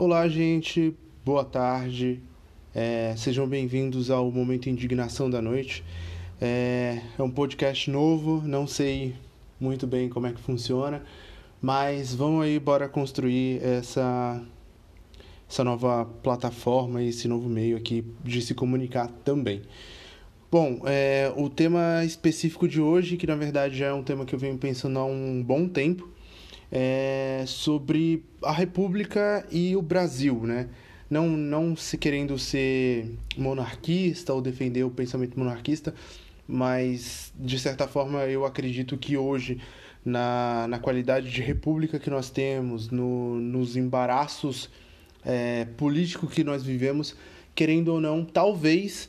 Olá, gente, boa tarde, é, sejam bem-vindos ao Momento Indignação da Noite. É, é, um podcast novo, não sei muito bem como é que funciona, mas vamos aí, bora construir essa, essa nova plataforma, esse novo meio aqui de se comunicar também. Bom, é, o tema específico de hoje, que na verdade já é um tema que eu venho pensando há um bom tempo, é sobre a República e o Brasil, né? Não, não se querendo ser monarquista ou defender o pensamento monarquista, mas de certa forma eu acredito que hoje, na, na qualidade de república que nós temos, no, nos embaraços é, políticos que nós vivemos, querendo ou não, talvez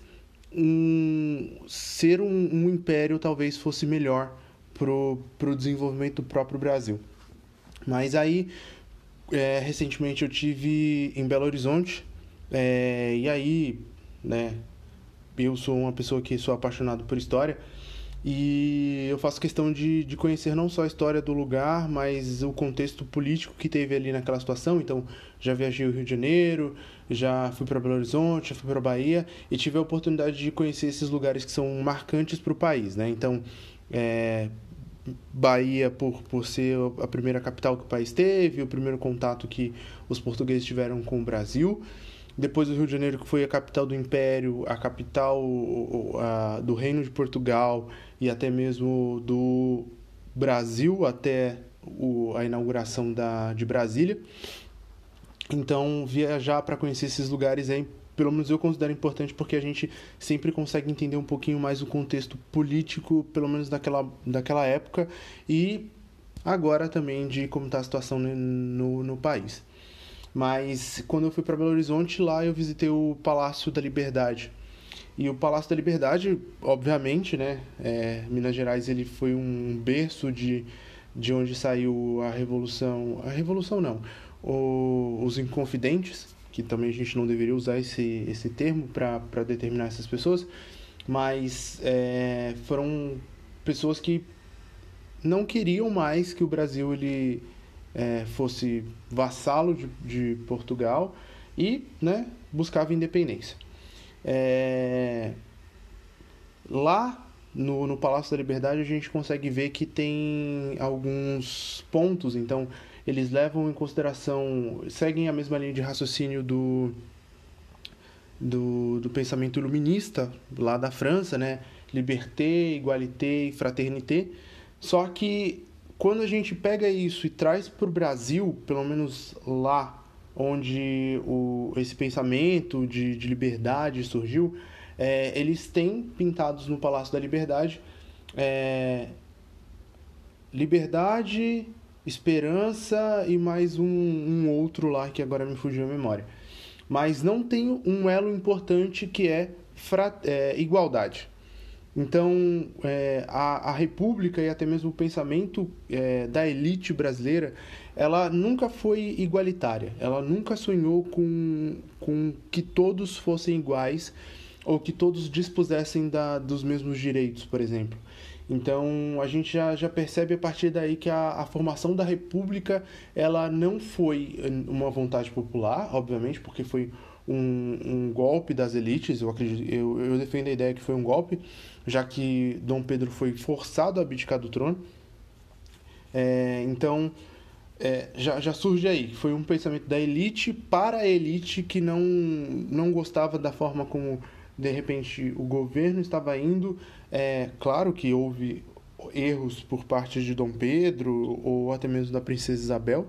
um, ser um, um império talvez fosse melhor para o desenvolvimento do próprio Brasil. Mas aí, é, recentemente eu tive em Belo Horizonte, é, e aí, né, eu sou uma pessoa que sou apaixonado por história, e eu faço questão de, de conhecer não só a história do lugar, mas o contexto político que teve ali naquela situação. Então, já viajei o Rio de Janeiro, já fui para Belo Horizonte, já fui para Bahia e tive a oportunidade de conhecer esses lugares que são marcantes para o país, né? Então, é, Bahia por, por ser a primeira capital que o país teve, o primeiro contato que os portugueses tiveram com o Brasil. Depois o Rio de Janeiro, que foi a capital do Império, a capital a, do Reino de Portugal e até mesmo do Brasil, até o, a inauguração da, de Brasília. Então, viajar para conhecer esses lugares é pelo menos eu considero importante porque a gente sempre consegue entender um pouquinho mais o contexto político, pelo menos daquela, daquela época, e agora também de como está a situação no, no país. Mas quando eu fui para Belo Horizonte, lá eu visitei o Palácio da Liberdade. E o Palácio da Liberdade, obviamente, né, é, Minas Gerais ele foi um berço de, de onde saiu a Revolução... A Revolução não, o, os Inconfidentes, que também a gente não deveria usar esse, esse termo para determinar essas pessoas, mas é, foram pessoas que não queriam mais que o Brasil ele é, fosse vassalo de, de Portugal e né, buscava independência. É, lá no, no Palácio da Liberdade a gente consegue ver que tem alguns pontos, então eles levam em consideração, seguem a mesma linha de raciocínio do, do, do pensamento iluminista lá da França, né? Liberté, igualité fraternité. Só que quando a gente pega isso e traz para o Brasil, pelo menos lá onde o, esse pensamento de, de liberdade surgiu, é, eles têm pintados no Palácio da Liberdade é, liberdade, esperança e mais um, um outro lá que agora me fugiu a memória. Mas não tem um elo importante que é, é igualdade. Então, é, a, a República e até mesmo o pensamento é, da elite brasileira, ela nunca foi igualitária. Ela nunca sonhou com, com que todos fossem iguais ou que todos dispusessem da, dos mesmos direitos, por exemplo. Então a gente já, já percebe a partir daí que a, a formação da República ela não foi uma vontade popular, obviamente, porque foi um, um golpe das elites. Eu, acredito, eu, eu defendo a ideia que foi um golpe, já que Dom Pedro foi forçado a abdicar do trono. É, então é, já, já surge aí. Foi um pensamento da elite para a elite que não, não gostava da forma como de repente o governo estava indo. É claro que houve erros por parte de Dom Pedro ou até mesmo da princesa Isabel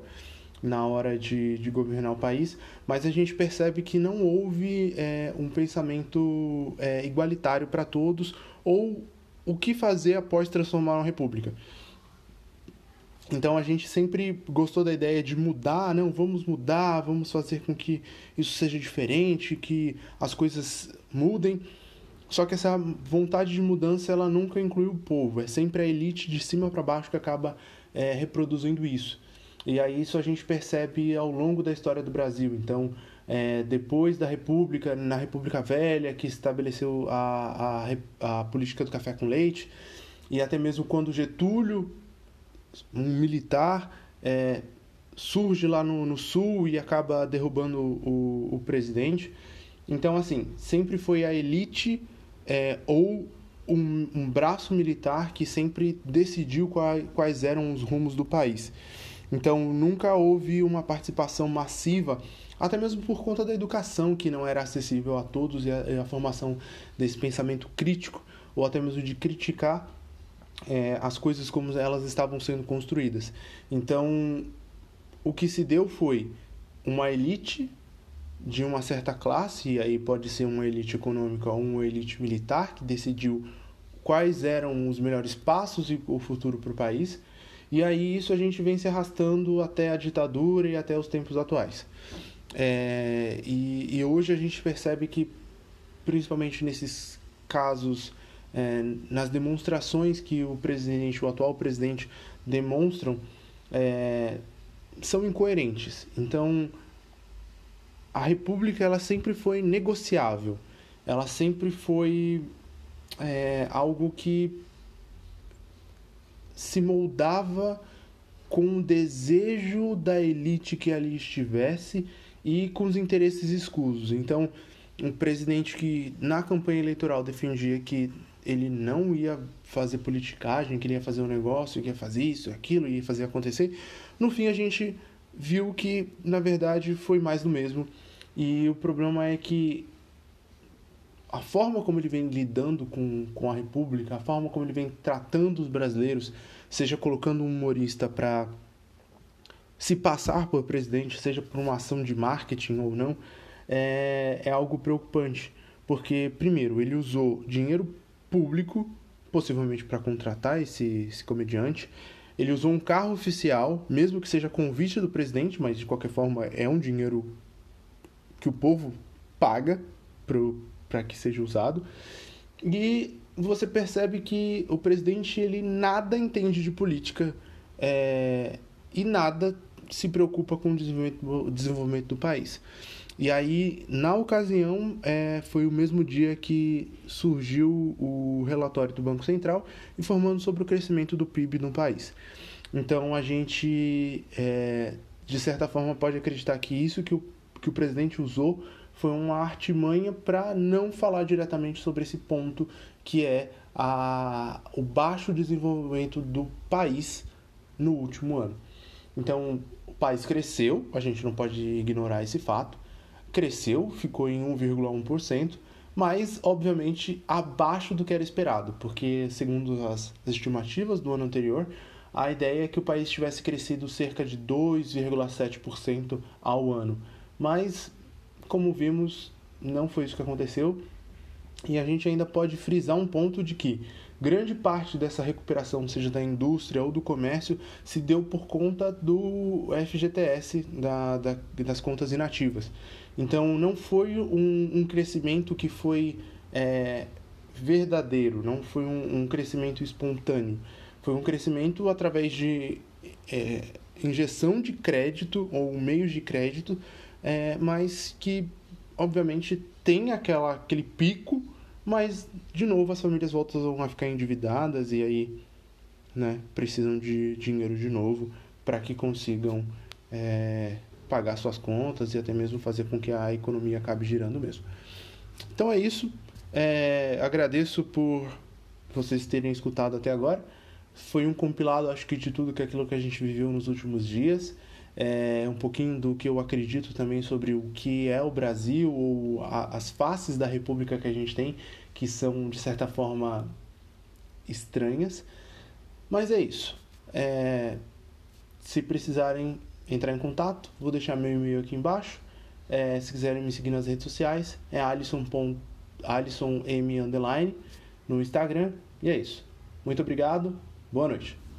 na hora de, de governar o país, mas a gente percebe que não houve é, um pensamento é, igualitário para todos ou o que fazer após transformar uma república. Então a gente sempre gostou da ideia de mudar, não, vamos mudar, vamos fazer com que isso seja diferente, que as coisas mudem. Só que essa vontade de mudança ela nunca inclui o povo, é sempre a elite de cima para baixo que acaba é, reproduzindo isso. E aí isso a gente percebe ao longo da história do Brasil. Então, é, depois da República, na República Velha, que estabeleceu a, a, a política do café com leite, e até mesmo quando Getúlio um militar é, surge lá no, no sul e acaba derrubando o, o presidente. Então, assim, sempre foi a elite é, ou um, um, braço militar que sempre decidiu quais, quais eram os rumos do país. Então, nunca houve uma participação massiva, até mesmo por conta da educação que não era acessível a todos e a, e a formação desse pensamento crítico, ou até mesmo de criticar é, as coisas como elas estavam sendo construídas. Então, o que se deu foi uma elite de uma certa classe, e aí pode ser uma elite econômica ou uma elite militar, que decidiu quais eram os melhores passos e o futuro para o país. E aí isso a gente vem se arrastando até a ditadura e até os tempos atuais. É, e, e, hoje a gente percebe que, principalmente nesses casos, é, nas demonstrações que o presidente, o atual presidente, demonstram, é, são incoerentes. Então, a República ela sempre foi negociável, ela sempre foi é, algo que se moldava com o desejo da elite que ali estivesse e com os interesses escusos. Então, um presidente que na campanha eleitoral defendia que ele não ia fazer politicagem, que ele ia fazer um negócio, que ia fazer isso, aquilo, ia fazer acontecer. No fim, a gente viu que, na verdade, foi mais do mesmo. E o problema é que a forma como ele vem lidando com, com a República, a forma como ele vem tratando os brasileiros, seja colocando um humorista para se passar por presidente, seja por uma ação de marketing ou não, é, é algo preocupante. Porque, primeiro, ele usou dinheiro público, possivelmente para contratar esse, esse comediante. Ele usou um carro oficial, mesmo que seja convite do presidente, mas de qualquer forma é um dinheiro que o povo paga para que seja usado. E você percebe que o presidente ele nada entende de política é, e nada se preocupa com o desenvolvimento, o desenvolvimento do país. E aí, na ocasião, é, foi o mesmo dia que surgiu o relatório do Banco Central informando sobre o crescimento do PIB no país. Então, a gente, é, de certa forma, pode acreditar que isso que o, que o presidente usou foi uma artimanha para não falar diretamente sobre esse ponto que é a, o baixo desenvolvimento do país no último ano. Então, o país cresceu, a gente não pode ignorar esse fato, cresceu, ficou em 1,1%, mas obviamente abaixo do que era esperado, porque segundo as estimativas do ano anterior, a ideia é que o país tivesse crescido cerca de 2,7% ao ano. Mas, como vimos, não foi isso que aconteceu. E a gente ainda pode frisar um ponto de que grande parte dessa recuperação, seja da indústria ou do comércio, se deu por conta do FGTS, da, da das contas inativas. Então, não foi um, um crescimento que foi é, verdadeiro, não foi um, um, crescimento espontâneo. Foi um crescimento através de é, injeção de crédito ou meios de crédito, é, mas que, obviamente, tem aquela, aquele pico mas, de novo, as famílias voltam a ficar endividadas e aí né, precisam de dinheiro de novo para que consigam é, pagar suas contas e até mesmo fazer com que a economia acabe girando mesmo. Então é isso. É, agradeço por vocês terem escutado até agora. Foi um compilado, acho que, de tudo que aquilo que a gente viveu nos últimos dias é, um pouquinho do que eu acredito também sobre o que é o Brasil ou a, as faces da República que a gente tem, que são de certa forma estranhas. Mas é isso. É, se precisarem entrar em contato, vou deixar meu e-mail aqui embaixo. É, se quiserem me seguir nas redes sociais, é Alisson, Alisson M underline no Instagram. E é isso. Muito obrigado. Boa noite.